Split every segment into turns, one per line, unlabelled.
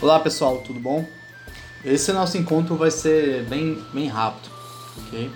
Olá pessoal, tudo bom? Esse nosso encontro vai ser bem, bem rápido, ok?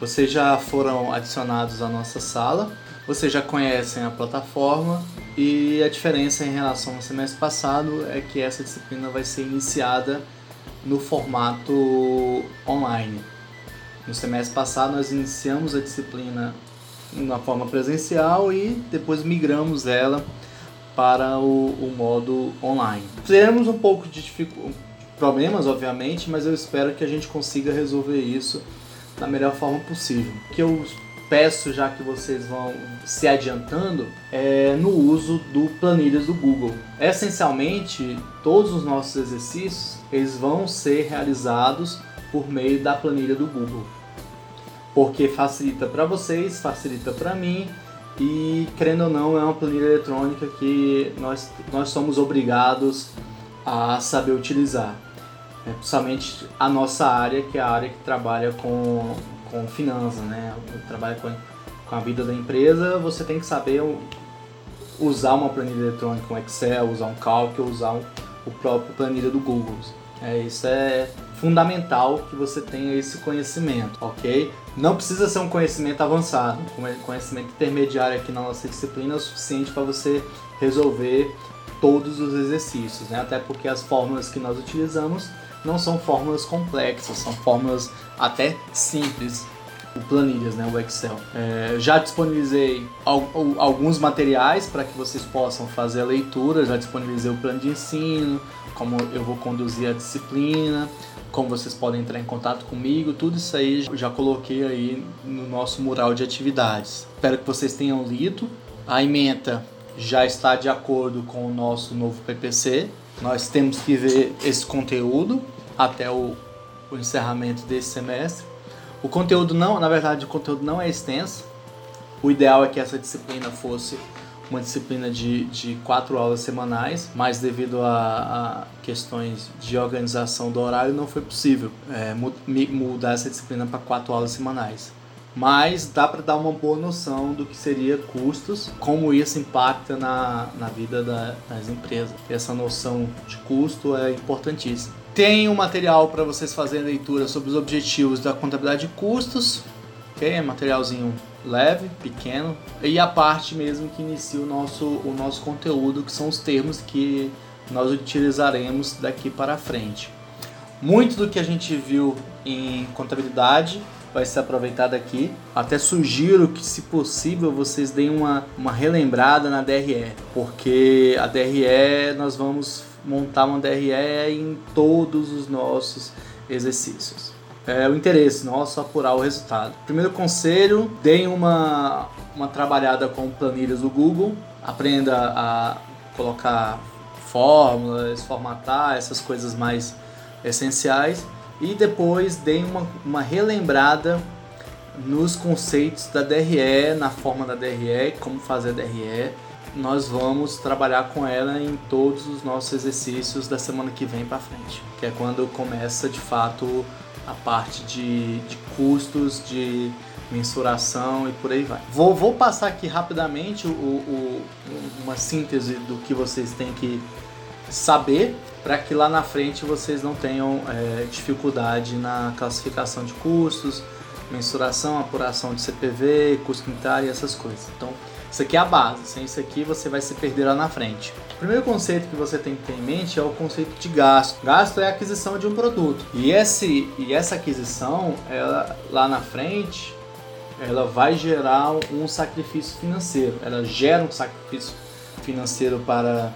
Vocês já foram adicionados à nossa sala, vocês já conhecem a plataforma e a diferença em relação ao semestre passado é que essa disciplina vai ser iniciada no formato online. No semestre passado nós iniciamos a disciplina na forma presencial e depois migramos ela para o, o modo online. Teremos um pouco de problemas, obviamente, mas eu espero que a gente consiga resolver isso da melhor forma possível. Que eu peço, já que vocês vão se adiantando, é no uso do planilhas do Google. Essencialmente, todos os nossos exercícios eles vão ser realizados por meio da planilha do Google, porque facilita para vocês, facilita para mim e, querendo ou não, é uma planilha eletrônica que nós, nós somos obrigados a saber utilizar. É, principalmente a nossa área, que é a área que trabalha com, com finanças, né? Trabalha com, com a vida da empresa, você tem que saber usar uma planilha eletrônica, um Excel, usar um cálculo, usar um, o próprio planilha do Google. É, isso é fundamental que você tenha esse conhecimento, ok? Não precisa ser um conhecimento avançado, conhecimento intermediário aqui na nossa disciplina é o suficiente para você resolver todos os exercícios, né? Até porque as fórmulas que nós utilizamos não são fórmulas complexas, são fórmulas até simples planilhas, né, o Excel. É, já disponibilizei alguns materiais para que vocês possam fazer a leitura, já disponibilizei o plano de ensino, como eu vou conduzir a disciplina, como vocês podem entrar em contato comigo, tudo isso aí já coloquei aí no nosso mural de atividades. Espero que vocês tenham lido. A ementa já está de acordo com o nosso novo PPC. Nós temos que ver esse conteúdo até o, o encerramento desse semestre. O conteúdo não, na verdade, o conteúdo não é extenso. O ideal é que essa disciplina fosse uma disciplina de, de quatro aulas semanais, mas devido a, a questões de organização do horário não foi possível é, mudar essa disciplina para quatro aulas semanais. Mas dá para dar uma boa noção do que seria custos, como isso impacta na, na vida da, das empresas. Essa noção de custo é importantíssima. Tem um material para vocês fazerem leitura sobre os objetivos da contabilidade de custos, ok? É materialzinho leve, pequeno, e a parte mesmo que inicia o nosso, o nosso conteúdo, que são os termos que nós utilizaremos daqui para frente. Muito do que a gente viu em contabilidade vai ser aproveitado aqui. Até sugiro que, se possível, vocês deem uma, uma relembrada na DRE, porque a DRE nós vamos montar uma DRE em todos os nossos exercícios é, o interesse nosso apurar o resultado. Primeiro conselho, deem uma, uma trabalhada com planilhas do Google, aprenda a colocar fórmulas, formatar essas coisas mais essenciais e depois deem uma, uma relembrada nos conceitos da DRE, na forma da DRE, como fazer a DRE. Nós vamos trabalhar com ela em todos os nossos exercícios da semana que vem para frente, que é quando começa de fato a parte de, de custos, de mensuração e por aí vai. Vou, vou passar aqui rapidamente o, o, uma síntese do que vocês têm que saber para que lá na frente vocês não tenham é, dificuldade na classificação de custos, mensuração, apuração de CPV, custo unitário e essas coisas. Então, isso aqui é a base, sem isso aqui você vai se perder lá na frente. O primeiro conceito que você tem que ter em mente é o conceito de gasto. Gasto é a aquisição de um produto. E, esse, e essa aquisição, ela, lá na frente, ela vai gerar um sacrifício financeiro. Ela gera um sacrifício financeiro para,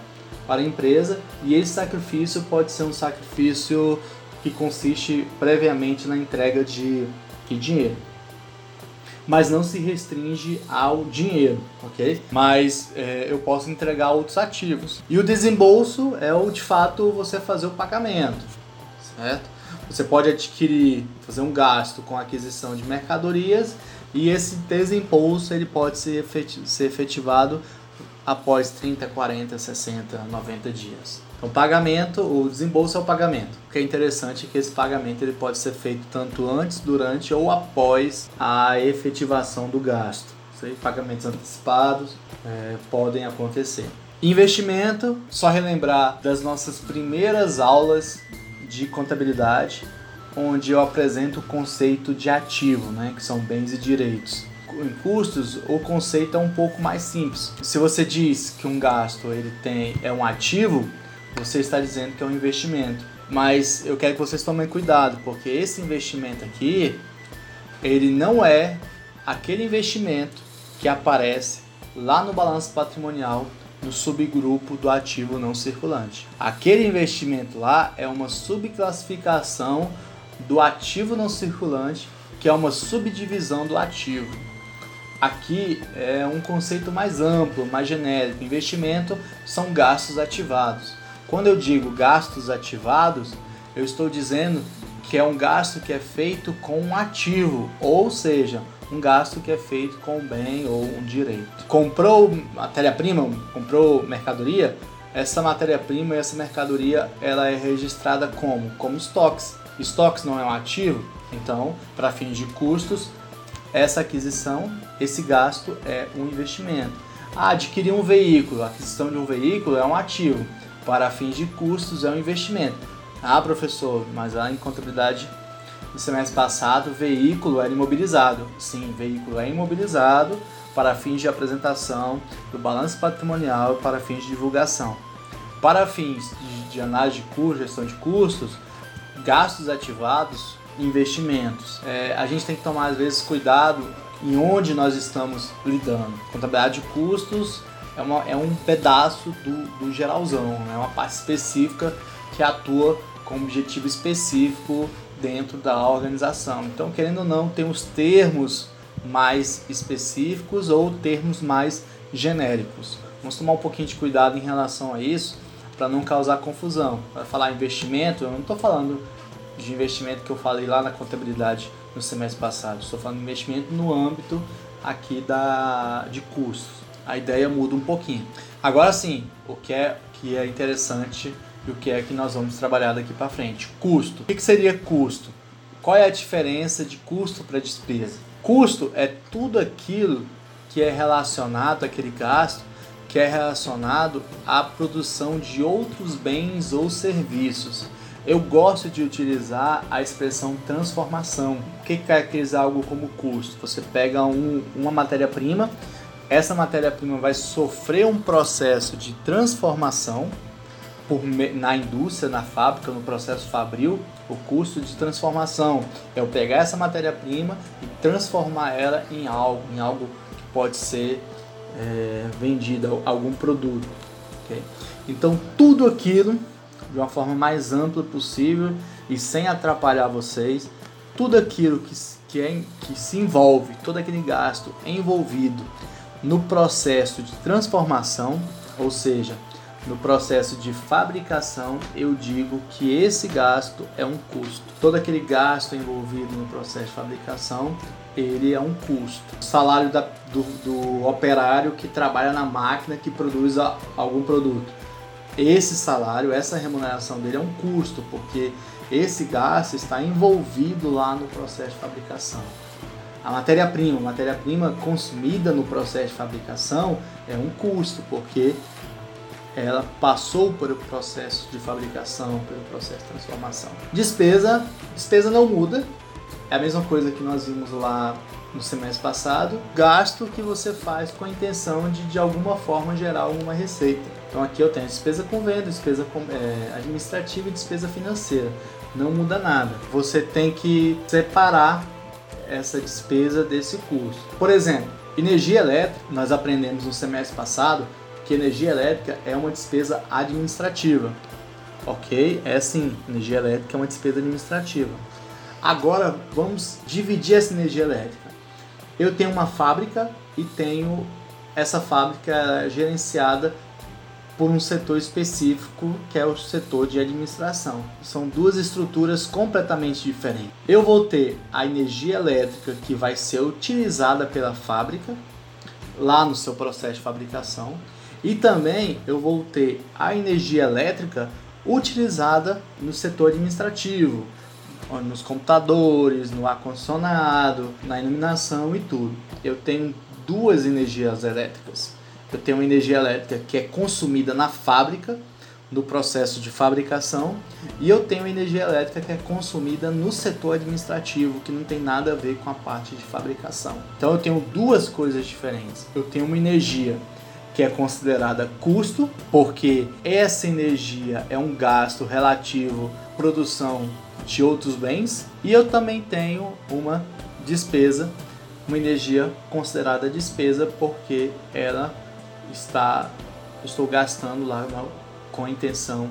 para a empresa e esse sacrifício pode ser um sacrifício que consiste previamente na entrega de, de dinheiro mas não se restringe ao dinheiro, ok? Mas é, eu posso entregar outros ativos. E o desembolso é o de fato você fazer o pagamento, certo? Você pode adquirir, fazer um gasto com aquisição de mercadorias e esse desembolso ele pode ser efetivado após 30, 40, 60, 90 dias. O pagamento, o desembolso é o pagamento. O que é interessante é que esse pagamento ele pode ser feito tanto antes, durante ou após a efetivação do gasto. Aí, pagamentos antecipados é, podem acontecer. Investimento, só relembrar das nossas primeiras aulas de contabilidade, onde eu apresento o conceito de ativo, né, que são bens e direitos. Custos, o conceito é um pouco mais simples. Se você diz que um gasto ele tem é um ativo, você está dizendo que é um investimento. Mas eu quero que vocês tomem cuidado, porque esse investimento aqui, ele não é aquele investimento que aparece lá no balanço patrimonial no subgrupo do ativo não circulante. Aquele investimento lá é uma subclassificação do ativo não circulante, que é uma subdivisão do ativo. Aqui é um conceito mais amplo, mais genérico. Investimento são gastos ativados. Quando eu digo gastos ativados, eu estou dizendo que é um gasto que é feito com um ativo, ou seja, um gasto que é feito com um bem ou um direito. Comprou matéria-prima, comprou mercadoria, essa matéria-prima e essa mercadoria ela é registrada como? Como estoques. Estoques não é um ativo, então, para fins de custos, essa aquisição, esse gasto é um investimento. Ah, adquirir um veículo, a aquisição de um veículo é um ativo, para fins de custos é um investimento. Ah, professor, mas lá em contabilidade no semestre passado, veículo era imobilizado. Sim, veículo é imobilizado para fins de apresentação do balanço patrimonial e para fins de divulgação. Para fins de, análise de custos, gestão de custos, gastos ativados, investimentos. É, a gente tem que tomar às vezes cuidado em onde nós estamos lidando. Contabilidade de custos é, uma, é um pedaço do, do geralzão, é uma parte específica que atua com objetivo específico dentro da organização. Então, querendo ou não, tem os termos mais específicos ou termos mais genéricos. Vamos tomar um pouquinho de cuidado em relação a isso para não causar confusão. Para falar investimento, eu não estou falando de investimento que eu falei lá na contabilidade no semestre passado. Estou falando de investimento no âmbito aqui da, de custos. A ideia muda um pouquinho. Agora sim, o que é, que é interessante e o que é que nós vamos trabalhar daqui para frente. Custo. O que seria custo? Qual é a diferença de custo para despesa? Custo é tudo aquilo que é relacionado àquele gasto que é relacionado à produção de outros bens ou serviços. Eu gosto de utilizar a expressão transformação. O que caracteriza algo como custo? Você pega um, uma matéria-prima, essa matéria-prima vai sofrer um processo de transformação por, na indústria, na fábrica, no processo fabril, o custo de transformação. É eu pegar essa matéria-prima e transformar ela em algo, em algo que pode ser é, vendido, algum produto. Okay? Então, tudo aquilo, de uma forma mais ampla possível e sem atrapalhar vocês, tudo aquilo que, que, é, que se envolve, todo aquele gasto envolvido no processo de transformação, ou seja, no processo de fabricação, eu digo que esse gasto é um custo. Todo aquele gasto envolvido no processo de fabricação, ele é um custo. O salário da, do, do operário que trabalha na máquina que produz algum produto. Esse salário, essa remuneração dele é um custo, porque esse gasto está envolvido lá no processo de fabricação. A matéria-prima, matéria-prima consumida no processo de fabricação é um custo, porque ela passou pelo processo de fabricação, pelo processo de transformação. Despesa, despesa não muda, é a mesma coisa que nós vimos lá no semestre passado. Gasto que você faz com a intenção de de alguma forma gerar alguma receita. Então aqui eu tenho despesa com venda, despesa com, é, administrativa e despesa financeira. Não muda nada. Você tem que separar essa despesa desse custo. Por exemplo, energia elétrica, nós aprendemos no semestre passado que energia elétrica é uma despesa administrativa. Ok? É sim, energia elétrica é uma despesa administrativa. Agora vamos dividir essa energia elétrica. Eu tenho uma fábrica e tenho essa fábrica gerenciada por um setor específico que é o setor de administração. São duas estruturas completamente diferentes. Eu vou ter a energia elétrica que vai ser utilizada pela fábrica lá no seu processo de fabricação e também eu vou ter a energia elétrica utilizada no setor administrativo, nos computadores, no ar-condicionado, na iluminação e tudo. Eu tenho duas energias elétricas. Eu tenho energia elétrica que é consumida na fábrica, no processo de fabricação, e eu tenho energia elétrica que é consumida no setor administrativo, que não tem nada a ver com a parte de fabricação. Então eu tenho duas coisas diferentes. Eu tenho uma energia que é considerada custo, porque essa energia é um gasto relativo à produção de outros bens, e eu também tenho uma despesa, uma energia considerada despesa porque ela está estou gastando lá com a intenção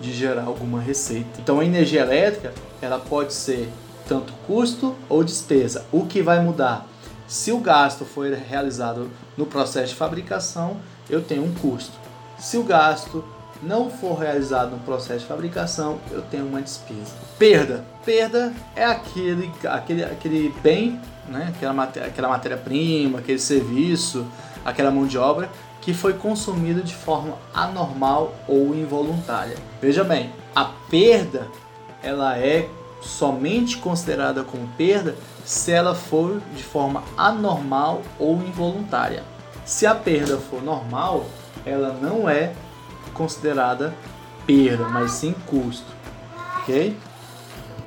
de gerar alguma receita. Então a energia elétrica, ela pode ser tanto custo ou despesa. O que vai mudar? Se o gasto foi realizado no processo de fabricação, eu tenho um custo. Se o gasto não for realizado no processo de fabricação, eu tenho uma despesa. Perda. Perda é aquele, aquele, aquele bem, né? aquela, matéria, aquela matéria-prima, aquele serviço, aquela mão de obra que foi consumido de forma anormal ou involuntária. Veja bem, a perda ela é somente considerada como perda se ela for de forma anormal ou involuntária. Se a perda for normal, ela não é considerada perda, mas sim custo, ok?